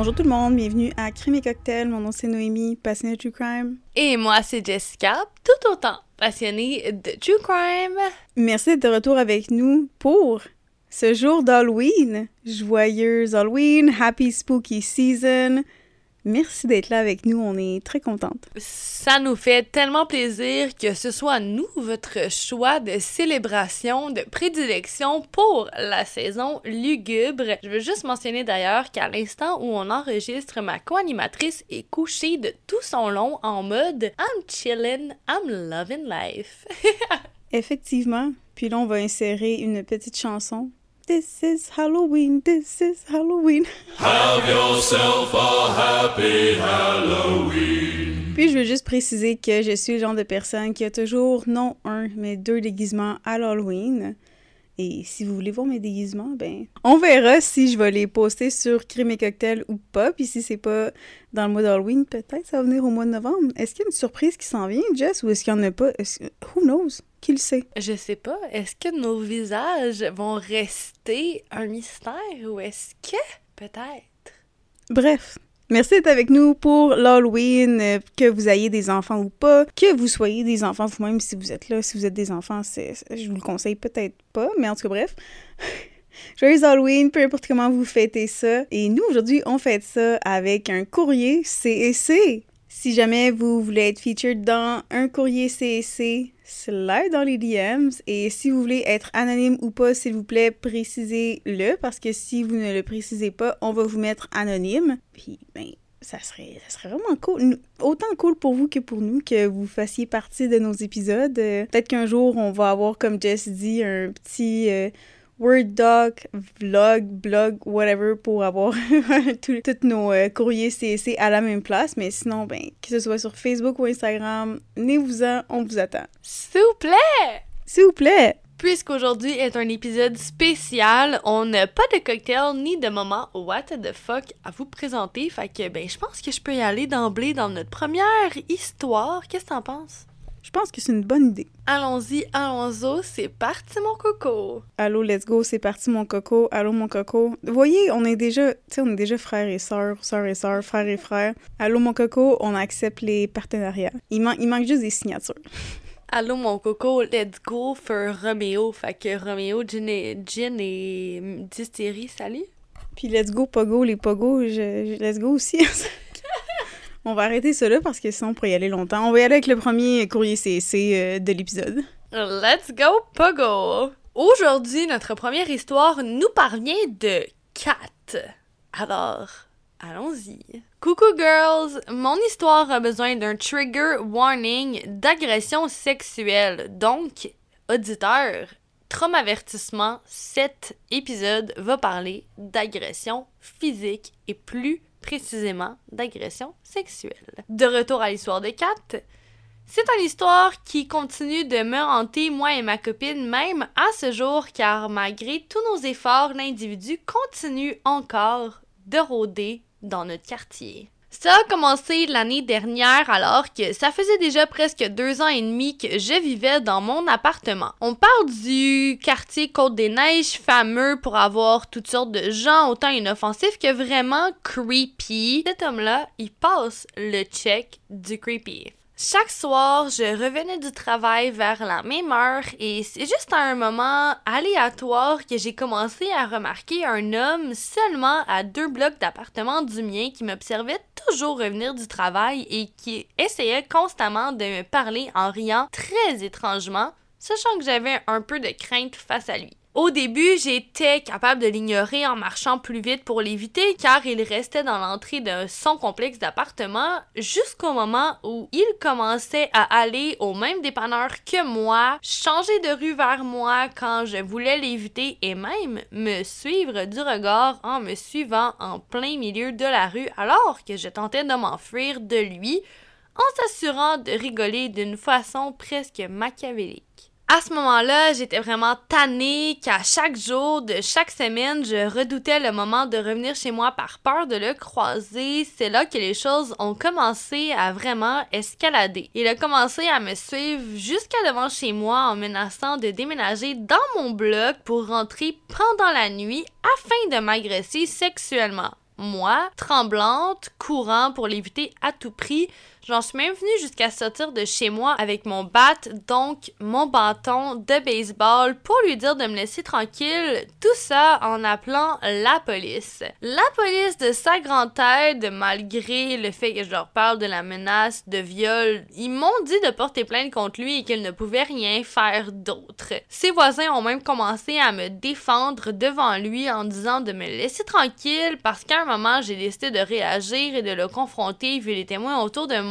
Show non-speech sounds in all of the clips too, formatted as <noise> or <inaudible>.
Bonjour tout le monde, bienvenue à Crime et Cocktail. Mon nom c'est Noémie, passionnée de True Crime. Et moi c'est Jessica, tout autant passionnée de True Crime. Merci d'être de retour avec nous pour ce jour d'Halloween. Joyeux Halloween, happy spooky season. Merci d'être là avec nous, on est très contente. Ça nous fait tellement plaisir que ce soit nous votre choix de célébration, de prédilection pour la saison lugubre. Je veux juste mentionner d'ailleurs qu'à l'instant où on enregistre, ma co-animatrice est couchée de tout son long en mode I'm chillin', I'm loving life. <laughs> Effectivement. Puis là, on va insérer une petite chanson This is Halloween, this is Halloween. Have yourself a happy Halloween. Puis je veux juste préciser que je suis le genre de personne qui a toujours non un, mais deux déguisements à l'Halloween. Et si vous voulez voir mes déguisements, ben, on verra si je vais les poster sur Crime et Cocktail ou pas. Puis si c'est pas dans le mois d'Halloween, peut-être ça va venir au mois de novembre. Est-ce qu'il y a une surprise qui s'en vient, Jess, ou est-ce qu'il y en a pas? Who knows? Qui le sait? Je sais pas. Est-ce que nos visages vont rester un mystère ou est-ce que peut-être? Bref, Merci d'être avec nous pour l'Halloween, euh, que vous ayez des enfants ou pas, que vous soyez des enfants vous-même si vous êtes là. Si vous êtes des enfants, je vous le conseille peut-être pas, mais en tout cas, bref. <laughs> Joyeux Halloween, peu importe comment vous fêtez ça. Et nous, aujourd'hui, on fête ça avec un courrier CEC. Si jamais vous voulez être featured dans un courrier CEC, slide dans les DMs. Et si vous voulez être anonyme ou pas, s'il vous plaît, précisez-le. Parce que si vous ne le précisez pas, on va vous mettre anonyme. Puis, ben, ça serait, ça serait vraiment cool. Autant cool pour vous que pour nous que vous fassiez partie de nos épisodes. Euh, peut-être qu'un jour, on va avoir, comme Jess dit, un petit. Euh, Word doc, vlog, blog, whatever pour avoir <laughs> tous nos euh, courriers CC à la même place. Mais sinon, ben, que ce soit sur Facebook ou Instagram, venez-vous-en, on vous attend. S'il vous plaît! S'il vous plaît! Puisqu'aujourd'hui est un épisode spécial, on n'a pas de cocktail ni de moment what the fuck à vous présenter? Fait que, ben, je pense que je peux y aller d'emblée dans notre première histoire. Qu'est-ce que t'en penses? Je pense que c'est une bonne idée. Allons-y, allons-y, c'est parti mon coco. Allô, let's go, c'est parti mon coco. Allô mon coco. Vous voyez, on est déjà, tu sais, on est déjà frères et sœurs, sœurs et sœurs, frères et frères. Allô mon coco, on accepte les partenariats. Il, il manque juste des signatures. <laughs> Allô mon coco, let's go for Romeo. Fait que Romeo, Gin et, Gin et Distillery, salut. Puis let's go Pogo, les Pogo, je, let's go aussi. <laughs> On va arrêter cela parce que sinon on pourrait y aller longtemps. On va y aller avec le premier courrier CC euh, de l'épisode. Let's go, Pogo! Aujourd'hui, notre première histoire nous parvient de Kat. Alors, allons-y. Coucou girls! Mon histoire a besoin d'un trigger warning d'agression sexuelle. Donc, auditeur, avertissement, cet épisode va parler d'agression physique et plus précisément d'agression sexuelle. De retour à l'histoire de Kat, c'est une histoire qui continue de me hanter, moi et ma copine, même à ce jour, car malgré tous nos efforts, l'individu continue encore de rôder dans notre quartier. Ça a commencé l'année dernière alors que ça faisait déjà presque deux ans et demi que je vivais dans mon appartement. On parle du quartier Côte-des-Neiges fameux pour avoir toutes sortes de gens autant inoffensifs que vraiment creepy. Cet homme-là, il passe le check du creepy. Chaque soir, je revenais du travail vers la même heure et c'est juste à un moment aléatoire que j'ai commencé à remarquer un homme seulement à deux blocs d'appartement du mien qui m'observait toujours revenir du travail et qui essayait constamment de me parler en riant très étrangement, sachant que j'avais un peu de crainte face à lui. Au début, j'étais capable de l'ignorer en marchant plus vite pour l'éviter car il restait dans l'entrée de son complexe d'appartement jusqu'au moment où il commençait à aller au même dépanneur que moi, changer de rue vers moi quand je voulais l'éviter et même me suivre du regard en me suivant en plein milieu de la rue alors que je tentais de m'enfuir de lui en s'assurant de rigoler d'une façon presque machiavélique. À ce moment-là, j'étais vraiment tannée qu'à chaque jour de chaque semaine, je redoutais le moment de revenir chez moi par peur de le croiser. C'est là que les choses ont commencé à vraiment escalader. Il a commencé à me suivre jusqu'à devant chez moi en menaçant de déménager dans mon bloc pour rentrer pendant la nuit afin de m'agresser sexuellement. moi, tremblante, courant pour l'éviter à tout prix. J'en suis même venue jusqu'à sortir de chez moi avec mon bat, donc mon bâton de baseball, pour lui dire de me laisser tranquille, tout ça en appelant la police. La police de sa grande tête, malgré le fait que je leur parle de la menace de viol, ils m'ont dit de porter plainte contre lui et qu'ils ne pouvaient rien faire d'autre. Ses voisins ont même commencé à me défendre devant lui en disant de me laisser tranquille parce qu'à un moment j'ai décidé de réagir et de le confronter vu les témoins autour de moi.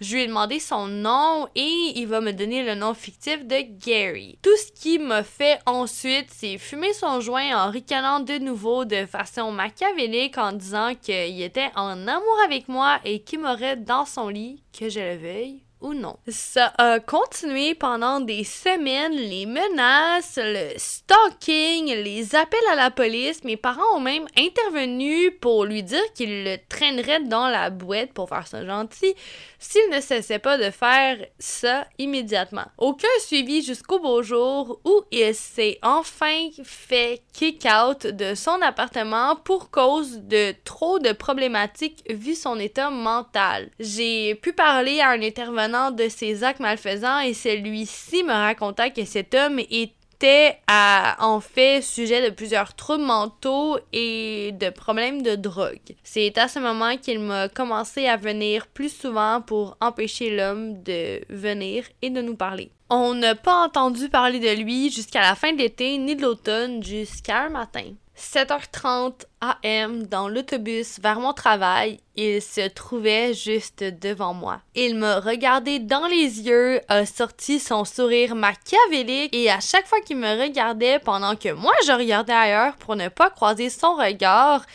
Je lui ai demandé son nom et il va me donner le nom fictif de Gary. Tout ce qui m'a fait ensuite, c'est fumer son joint en ricanant de nouveau de façon machiavélique en disant qu'il était en amour avec moi et qu'il m'aurait dans son lit, que je le veuille non? Ça a continué pendant des semaines, les menaces, le stalking, les appels à la police. Mes parents ont même intervenu pour lui dire qu'il le traînerait dans la boîte pour faire ça gentil s'il ne cessait pas de faire ça immédiatement. Aucun suivi jusqu'au beau jour où il s'est enfin fait kick out de son appartement pour cause de trop de problématiques vu son état mental. J'ai pu parler à un intervenant de ses actes malfaisants et celui-ci me raconta que cet homme était en fait sujet de plusieurs troubles mentaux et de problèmes de drogue. C'est à ce moment qu'il m'a commencé à venir plus souvent pour empêcher l'homme de venir et de nous parler. On n'a pas entendu parler de lui jusqu'à la fin de l'été ni de l'automne jusqu'à un matin. 7h30 AM dans l'autobus vers mon travail, il se trouvait juste devant moi. Il me regardait dans les yeux, a sorti son sourire machiavélique et à chaque fois qu'il me regardait pendant que moi je regardais ailleurs pour ne pas croiser son regard,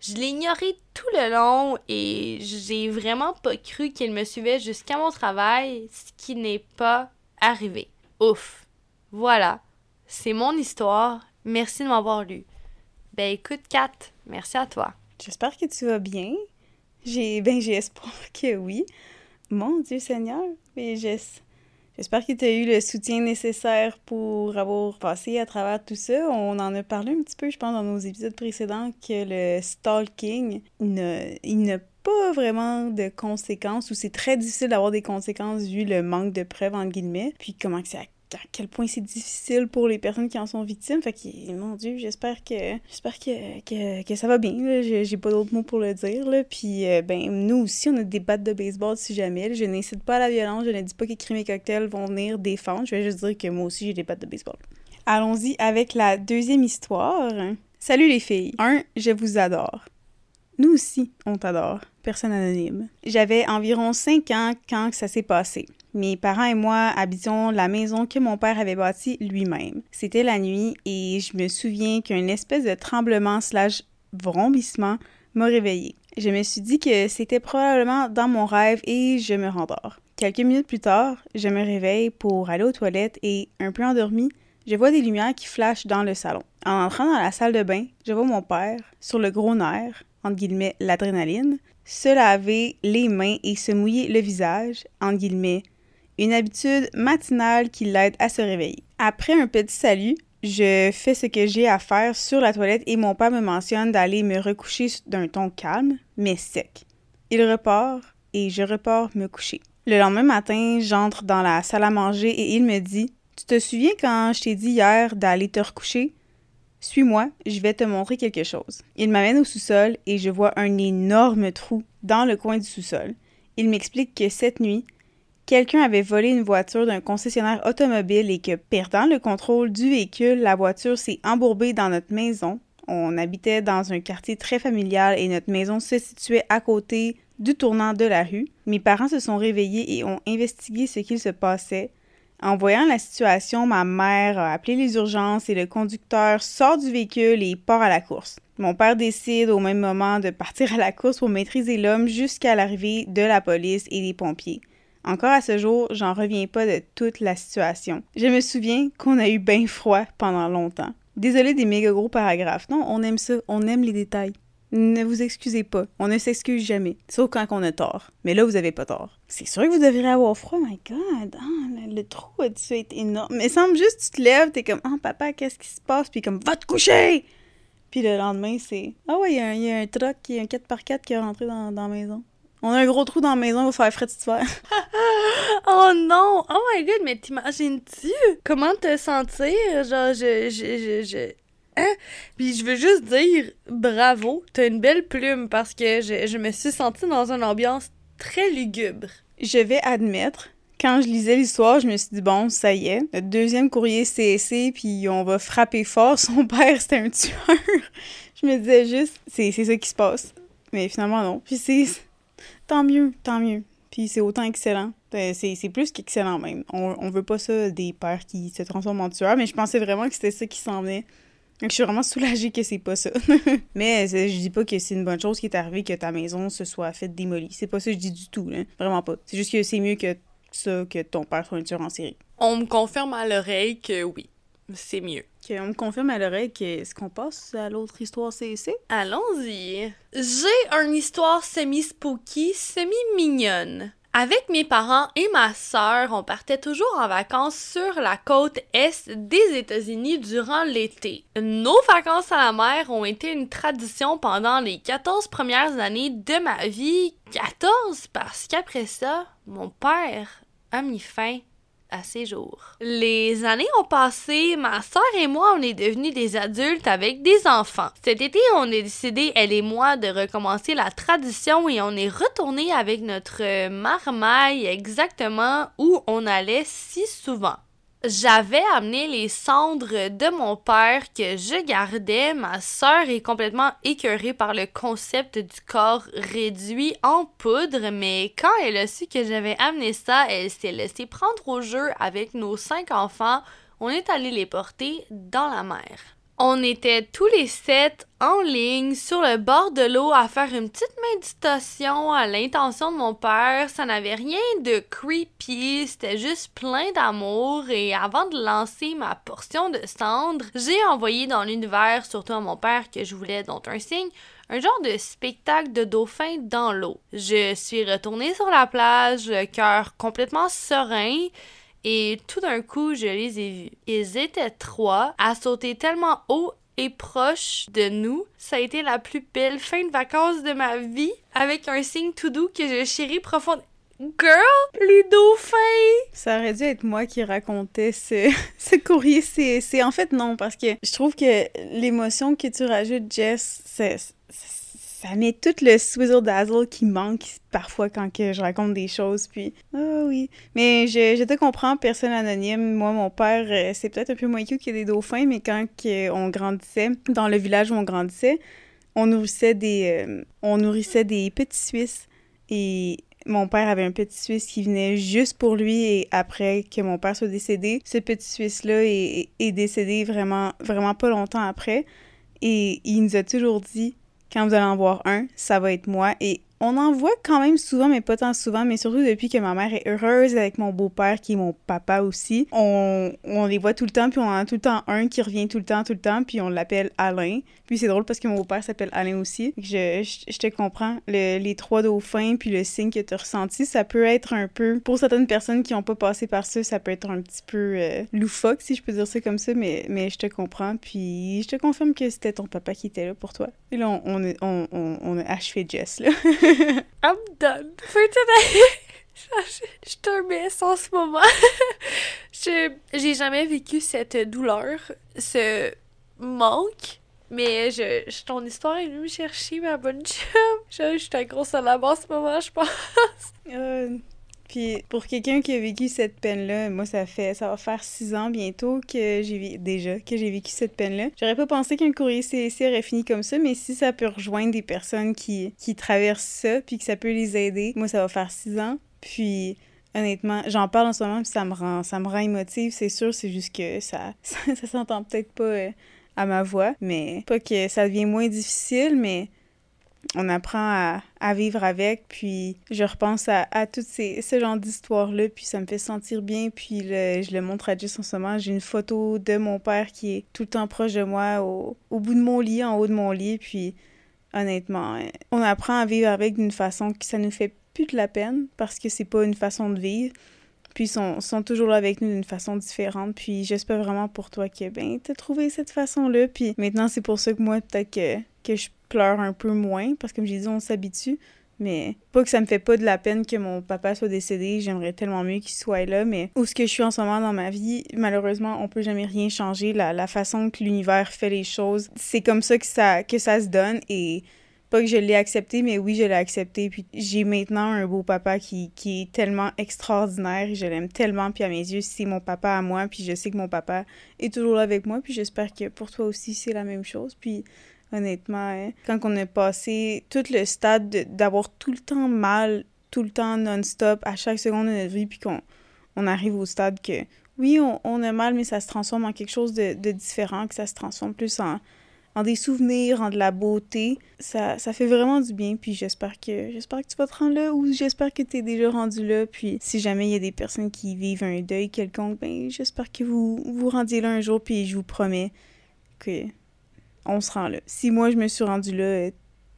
je l'ignorais tout le long et j'ai vraiment pas cru qu'il me suivait jusqu'à mon travail, ce qui n'est pas arrivé. Ouf. Voilà. C'est mon histoire. Merci de m'avoir lu. Ben écoute, Kat, merci à toi. J'espère que tu vas bien. J'ai ben j'ai espoir que oui. Mon Dieu Seigneur, mais j'espère que tu as eu le soutien nécessaire pour avoir passé à travers tout ça. On en a parlé un petit peu, je pense, dans nos épisodes précédents, que le stalking, il n'a pas vraiment de conséquences ou c'est très difficile d'avoir des conséquences vu le manque de preuves, entre guillemets, puis comment que c'est à quel point c'est difficile pour les personnes qui en sont victimes. Fait que, mon Dieu, j'espère que j'espère que, que, ça va bien. J'ai pas d'autres mots pour le dire. Là. Puis, euh, ben, nous aussi, on a des battes de baseball si jamais. Je n'incite pas à la violence. Je ne dis pas que Crime et Cocktail vont venir défendre. Je vais juste dire que moi aussi, j'ai des battes de baseball. Allons-y avec la deuxième histoire. Salut les filles. Un, je vous adore. Nous aussi, on t'adore. Personne anonyme. J'avais environ 5 ans quand ça s'est passé. Mes parents et moi habitions la maison que mon père avait bâtie lui-même. C'était la nuit et je me souviens qu'un espèce de tremblement slash vrombissement m'a réveillée. Je me suis dit que c'était probablement dans mon rêve et je me rendors. Quelques minutes plus tard, je me réveille pour aller aux toilettes et, un peu endormi, je vois des lumières qui flashent dans le salon. En entrant dans la salle de bain, je vois mon père, sur le gros nerf, entre guillemets l'adrénaline, se laver les mains et se mouiller le visage, entre guillemets une habitude matinale qui l'aide à se réveiller. Après un petit salut, je fais ce que j'ai à faire sur la toilette et mon père me mentionne d'aller me recoucher d'un ton calme, mais sec. Il repart et je repars me coucher. Le lendemain matin, j'entre dans la salle à manger et il me dit Tu te souviens quand je t'ai dit hier d'aller te recoucher? Suis-moi, je vais te montrer quelque chose. Il m'amène au sous-sol et je vois un énorme trou dans le coin du sous-sol. Il m'explique que cette nuit, quelqu'un avait volé une voiture d'un concessionnaire automobile et que, perdant le contrôle du véhicule, la voiture s'est embourbée dans notre maison. On habitait dans un quartier très familial et notre maison se situait à côté du tournant de la rue. Mes parents se sont réveillés et ont investigué ce qu'il se passait. En voyant la situation, ma mère a appelé les urgences et le conducteur sort du véhicule et part à la course. Mon père décide au même moment de partir à la course pour maîtriser l'homme jusqu'à l'arrivée de la police et des pompiers. Encore à ce jour, j'en reviens pas de toute la situation. Je me souviens qu'on a eu bien froid pendant longtemps. Désolé des méga gros paragraphes. Non, on aime ça, on aime les détails. Ne vous excusez pas, on ne s'excuse jamais, sauf quand on a tort. Mais là, vous avez pas tort. C'est sûr que vous devriez avoir froid, my god, ah, le, trou a dû être énorme. Mais semble juste, tu te lèves, t'es comme, oh papa, qu'est-ce qui se passe? Puis comme, va te coucher! Puis le lendemain, c'est Ah ouais, il y, a un- il y a un truck, il y a un 4x4 qui est rentré dans, dans la maison. On a un gros trou dans la maison, il va faire frais cet hiver. <laughs> Oh non! Oh my god, mais t'imagines-tu? Comment te sentir? Genre, je. je, je, je... Hein? Puis je veux juste dire bravo, t'as une belle plume parce que je, je me suis sentie dans une ambiance très lugubre. Je vais admettre, quand je lisais l'histoire, je me suis dit, bon, ça y est, le deuxième courrier CSC, puis on va frapper fort. <laughs> Son père, c'était un tueur. je me disais juste, c'est ça qui se passe. Mais finalement, non. Puis c'est. Tant mieux, tant mieux. Puis c'est autant excellent. Euh, C'est c'est plus qu'excellent même. On, on veut pas ça des pères qui se transforment en tueurs, mais je pensais vraiment que c'était ça qui s'en venait. Donc, je suis vraiment soulagée que c'est pas ça. <laughs> mais c'est- je dis pas que c'est une bonne chose qui est arrivée que ta maison se soit faite démolie. C'est pas ça que je dis du tout, là. Vraiment pas. C'est juste que c'est mieux que ça que ton père soit un tueur en série. On me confirme à l'oreille que oui, c'est mieux. On me confirme à l'oreille que est-ce qu'on passe à l'autre histoire CC? Allons-y. J'ai une histoire semi-spooky, semi-mignonne. Avec mes parents et ma sœur, on partait toujours en vacances sur la côte est des États-Unis durant l'été. Nos vacances à la mer ont été une tradition pendant les 14 premières années de ma vie. 14 parce qu'après ça, mon père a mis fin à jours. Les années ont passé, ma sœur et moi, on est devenus des adultes avec des enfants. Cet été, on a décidé, elle et moi, de recommencer la tradition et on est retourné avec notre marmaille exactement où on allait si souvent. J'avais amené les cendres de mon père que je gardais. Ma sœur est complètement écœurée par le concept du corps réduit en poudre, mais quand elle a su que j'avais amené ça, elle s'est laissée prendre au jeu avec nos cinq enfants. On est allé les porter dans la mer. On était tous les sept en ligne sur le bord de l'eau à faire une petite méditation à l'intention de mon père. Ça n'avait rien de creepy, c'était juste plein d'amour et avant de lancer ma portion de cendre, j'ai envoyé dans l'univers, surtout à mon père que je voulais, dont un signe, un genre de spectacle de dauphins dans l'eau. Je suis retournée sur la plage, le cœur complètement serein. Et tout d'un coup, je les ai vus. Ils étaient trois à sauter tellement haut et proche de nous. Ça a été la plus belle fin de vacances de ma vie avec un signe tout doux que je chéris profondément. Girl, les dauphins! Ça aurait dû être moi qui racontais ce, <laughs> ce courrier CC. En fait, non, parce que je trouve que l'émotion que tu rajoutes, Jess, c'est- ça met tout le swizzle dazzle qui manque parfois quand que je raconte des choses. Puis, ah oui. Mais je, je te comprends, personne anonyme. Moi, mon père, euh, c'est peut-être un peu moins cute que des dauphins, mais quand on grandissait, dans le village où on grandissait, on nourrissait des, euh, on nourrissait des petits Suisses. Et mon père avait un petit Suisse qui venait juste pour lui et après que mon père soit décédé, ce petit Suisse-là est, est décédé vraiment, vraiment pas longtemps après. Et il nous a toujours dit, quand vous allez en voir un, ça va être moi. Et on en voit quand même souvent, mais pas tant souvent, mais surtout depuis que ma mère est heureuse avec mon beau-père, qui est mon papa aussi. On, les voit tout le temps, puis on en a tout le temps un qui revient tout le temps, tout le temps, puis on l'appelle Alain. Puis c'est drôle parce que mon beau-père s'appelle Alain aussi. Je, te comprends. Le- les trois dauphins, puis le signe que tu as ressenti, ça peut être un peu, pour certaines personnes qui n'ont pas passé par ça, ça peut être un petit peu euh, loufoque, si je peux dire ça comme ça, mais, je te comprends. Puis je te confirme que c'était ton papa qui était là pour toi. Et là, on, on a achevé Jess, là. <laughs> <laughs> I'm done for today. <laughs> Je suis un mess en ce moment. <laughs> J'ai jamais vécu cette douleur, ce manque. Mais je, je- ton histoire est venue me chercher, ma bonne chum. Je, je suis un gros salabre en ce moment, je pense. Euh, puis pour quelqu'un qui a vécu cette peine-là, moi ça fait ça va faire six ans bientôt que j'ai déjà que j'ai vécu cette peine-là. J'aurais pas pensé qu'un courrier CSC aurait fini comme ça, mais si ça peut rejoindre des personnes qui, qui traversent ça, puis que ça peut les aider, moi ça va faire six ans. Puis honnêtement, j'en parle en ce moment, puis ça me rend ça me rend émotive, c'est sûr, c'est juste que ça <laughs> ça, ça s'entend peut-être pas euh, à ma voix, mais pas que ça devient moins difficile, mais on apprend à, vivre avec, puis je repense à, à tout ces, ce genre d'histoire-là, puis ça me fait sentir bien, puis je le montre à Jess en ce moment. J'ai une photo de mon père qui est tout le temps proche de moi, au, bout de mon lit, en haut de mon lit, puis honnêtement, on apprend à vivre avec d'une façon que ça nous fait plus de la peine, parce que c'est pas une façon de vivre, Puis sont, sont toujours là avec nous d'une façon différente. Puis j'espère vraiment pour toi que, ben, t'as trouvé cette façon-là. Puis maintenant, c'est pour ça que moi, peut-être que, que je pleure un peu moins. Parce que comme j'ai dit, on s'habitue. Mais pas que ça me fait pas de la peine que mon papa soit décédé, j'aimerais tellement mieux qu'il soit là, mais où ce que je suis en ce moment dans ma vie, malheureusement, on peut jamais rien changer. La, la façon que l'univers fait les choses, c'est comme ça que ça, que ça se donne et pas que je l'ai accepté, mais oui, je l'ai accepté. Puis j'ai maintenant un beau papa qui, est tellement extraordinaire. Je l'aime tellement. Puis à mes yeux, c'est mon papa à moi. Puis je sais que mon papa est toujours là avec moi. Puis j'espère que pour toi aussi, c'est la même chose. Puis honnêtement, hein, quand on a passé tout le stade d'avoir tout le temps mal, tout le temps non-stop, à chaque seconde de notre vie, puis qu'on on arrive au stade que oui, on, a mal, mais ça se transforme en quelque chose de différent, que ça se transforme plus en en des souvenirs, en de la beauté. Ça, ça fait vraiment du bien, puis j'espère que j'espère que tu vas te rendre là ou j'espère que tu es déjà rendu là. Puis si jamais il y a des personnes qui vivent un deuil quelconque, ben j'espère que vous vous rendiez là un jour, puis je vous promets que on se rend là. Si moi je me suis rendu là,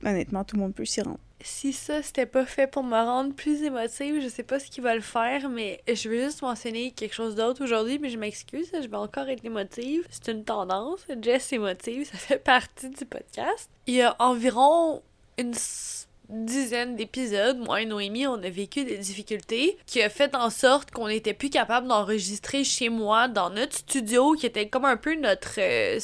honnêtement, tout le monde peut s'y rendre si ça c'était pas fait pour me rendre plus émotive, je sais pas ce qui va le faire, mais je veux juste mentionner quelque chose d'autre aujourd'hui, mais je m'excuse, je vais encore être émotive. C'est une tendance, Jess émotive, ça fait partie du podcast. Il y a environ une dizaine d'épisodes, moi et Noémie, on a vécu des difficultés qui a fait en sorte qu'on n'était plus capable d'enregistrer chez moi dans notre studio qui était comme un peu notre euh,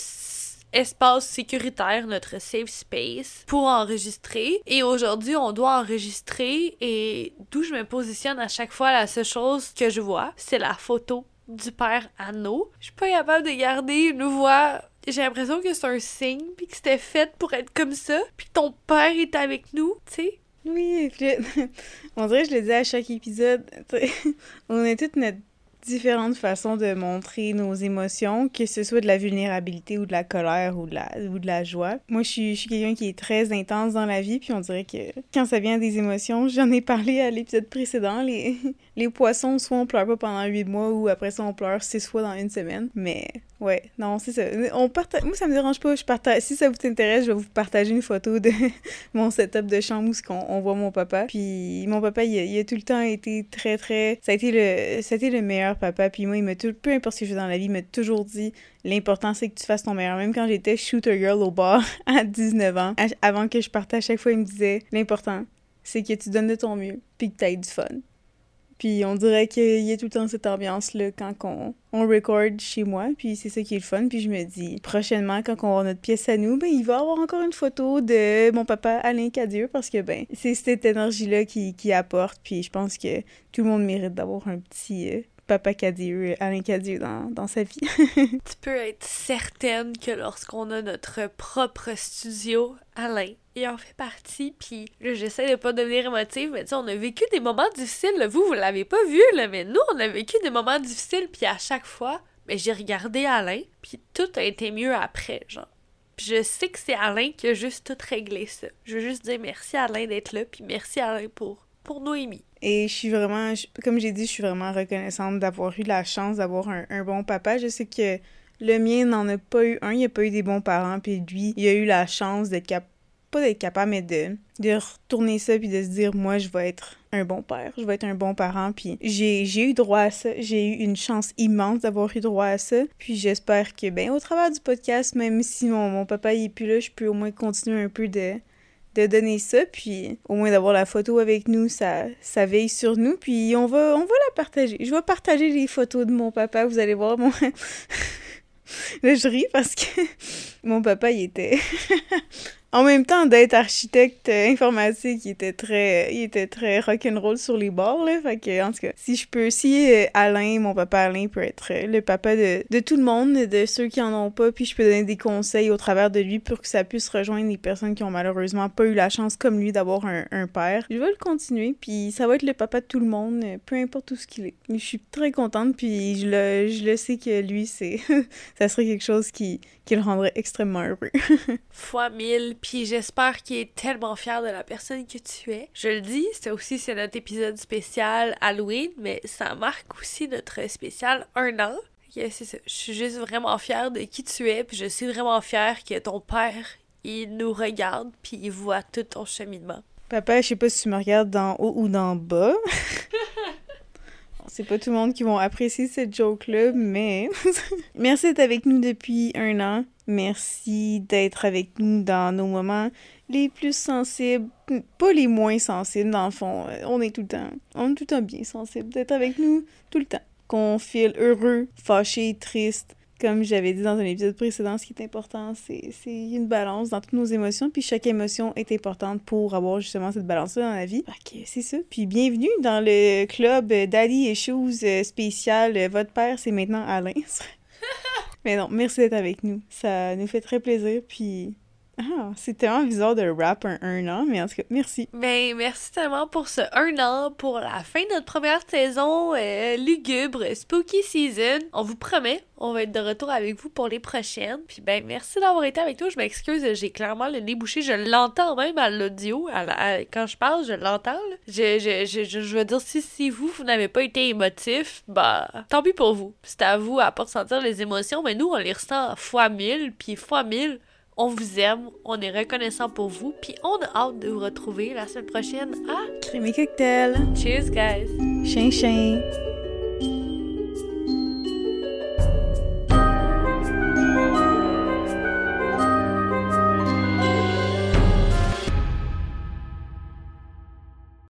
espace sécuritaire, notre safe space pour enregistrer. Et aujourd'hui, on doit enregistrer et d'où je me positionne à chaque fois, la seule chose que je vois, c'est la photo du père Anno. Je suis pas capable de garder une voix j'ai l'impression que c'est un signe, puis que c'était fait pour être comme ça, puis que ton père est avec nous, tu sais. Oui, <laughs> on dirait que je le dis à chaque épisode, <laughs> on est toute notre différentes façons de montrer nos émotions, que ce soit de la vulnérabilité ou de la colère ou de la, ou de la joie. Moi, je suis, je suis quelqu'un qui est très intense dans la vie, puis on dirait que quand ça vient des émotions, j'en ai parlé à l'épisode précédent, les, les poissons, soit on pleure pas pendant huit mois ou après ça on pleure six fois dans une semaine. Mais ouais, non, c'est ça. On. Moi, ça me dérange pas. Je partage... Si ça vous intéresse, je vais vous partager une photo de <laughs> mon setup de chambre où on, voit mon papa. Puis mon papa, il a, tout le temps été très, très... Ça a été le, meilleur papa. Puis moi, il m'a tout... Peu importe ce que je fais dans la vie, il m'a toujours dit l'important c'est que tu fasses ton meilleur. Même quand j'étais shooter girl au bar <laughs> à 19 ans, avant que je parte à chaque fois, il me disait l'important c'est que tu donnes de ton mieux puis que tu du fun. Puis on dirait qu'il y a tout le temps cette ambiance-là quand on, on record chez moi, puis c'est ça qui est le fun. Puis je me dis, prochainement, quand on aura notre pièce à nous, ben il va y avoir encore une photo de mon papa Alain Cadieux, parce que ben c'est cette énergie-là qui, qui apporte, puis je pense que tout le monde mérite d'avoir un petit... Euh, Papa Cadieux, Alain Cadieux dans, sa vie. <laughs> tu peux être certaine que lorsqu'on a notre propre studio, Alain et en fait partie, puis j'essaie de pas devenir émotive, mais tu sais, on a vécu des moments difficiles, vous, vous l'avez pas vu, mais nous, on a vécu des moments difficiles, puis à chaque fois, ben, j'ai regardé Alain, puis tout a été mieux après, genre. Puis je sais que c'est Alain qui a juste tout réglé ça. Je veux juste dire merci à Alain d'être là, puis merci Alain pour, pour Noémie. Et je suis vraiment, comme j'ai dit, je suis vraiment reconnaissante d'avoir eu la chance d'avoir un, bon papa. Je sais que le mien n'en a pas eu un, il a pas eu des bons parents, puis lui, il a eu la chance d'être capable pas d'être capable, mais de, retourner ça puis de se dire, moi, je vais être un bon père, je vais être un bon parent. Puis j'ai eu droit à ça. J'ai eu une chance immense d'avoir eu droit à ça. Puis j'espère que, ben, au travers du podcast, même si mon, mon papa il est plus là, je peux au moins continuer un peu de, de donner ça. Puis au moins d'avoir la photo avec nous, ça, ça veille sur nous. Puis on va, on la partager. Je vais partager les photos de mon papa. Vous allez voir, mon. <laughs> Je ris parce que <laughs> mon papa, il était en même temps d'être architecte euh, informatique, il était très il était très rock'n'roll sur les bords là, fait que en tout cas, si je peux si euh, Alain, mon papa Alain peut être euh, le papa de, de tout le monde, de ceux qui en ont pas, puis je peux donner des conseils au travers de lui pour que ça puisse rejoindre les personnes qui ont malheureusement pas eu la chance comme lui d'avoir un, un père. Je vais le continuer, puis ça va être le papa de tout le monde, peu importe où ce qu'il est. Je suis très contente, puis je le je le sais que lui c'est <laughs> ça serait quelque chose qui qui le rendrait extrêmement heureux. <laughs> Fois mille, puis j'espère qu'il est tellement fier de la personne que tu es. Je le dis, c'est aussi c'est notre épisode spécial Halloween, mais ça marque aussi notre spécial un an. c'est ça. Je suis juste vraiment fière de qui tu es, puis je suis vraiment fière que ton père, il nous regarde, puis il voit tout ton cheminement. Papa, je sais pas si tu me regardes d'en haut ou d'en bas. <laughs> c'est pas tout le monde qui va apprécier cette joke-là, mais <laughs> merci d'être avec nous depuis un an. Merci d'être avec nous dans nos moments les plus sensibles, pas les moins sensibles dans le fond. On est tout le temps, on est tout le temps bien sensible d'être avec nous tout le temps. Qu'on file heureux, fâché, triste, comme j'avais dit dans un épisode précédent, ce qui est important, c'est une balance dans toutes nos émotions, puis chaque émotion est importante pour avoir justement cette balance-là dans la vie. Ok, c'est ça. Puis bienvenue dans le club Daddy Issues euh, spécial. Votre père, c'est maintenant Alain. <laughs> Mais non, merci d'être avec nous. Ça nous fait très plaisir, puis ah, c'est tellement bizarre de rap un, un an, mais en tout cas, merci. Ben, merci tellement pour ce un an, pour la fin de notre première saison euh, lugubre, spooky season. On vous promet, on va être de retour avec vous pour les prochaines. Puis ben, merci d'avoir été avec nous. Je m'excuse, j'ai clairement le nez bouché. Je l'entends même à l'audio. quand je parle, je l'entends. Je, je, je, je, veux dire, si, si vous, vous n'avez pas été émotif, bah, tant pis pour vous. C'est à vous à pas ressentir les émotions, mais nous, on les ressent fois mille, puis fois mille. On vous aime, on est reconnaissant pour vous, puis on a hâte de vous retrouver la semaine prochaine à Crémy Cocktail. Cheers, guys. Chien, chien.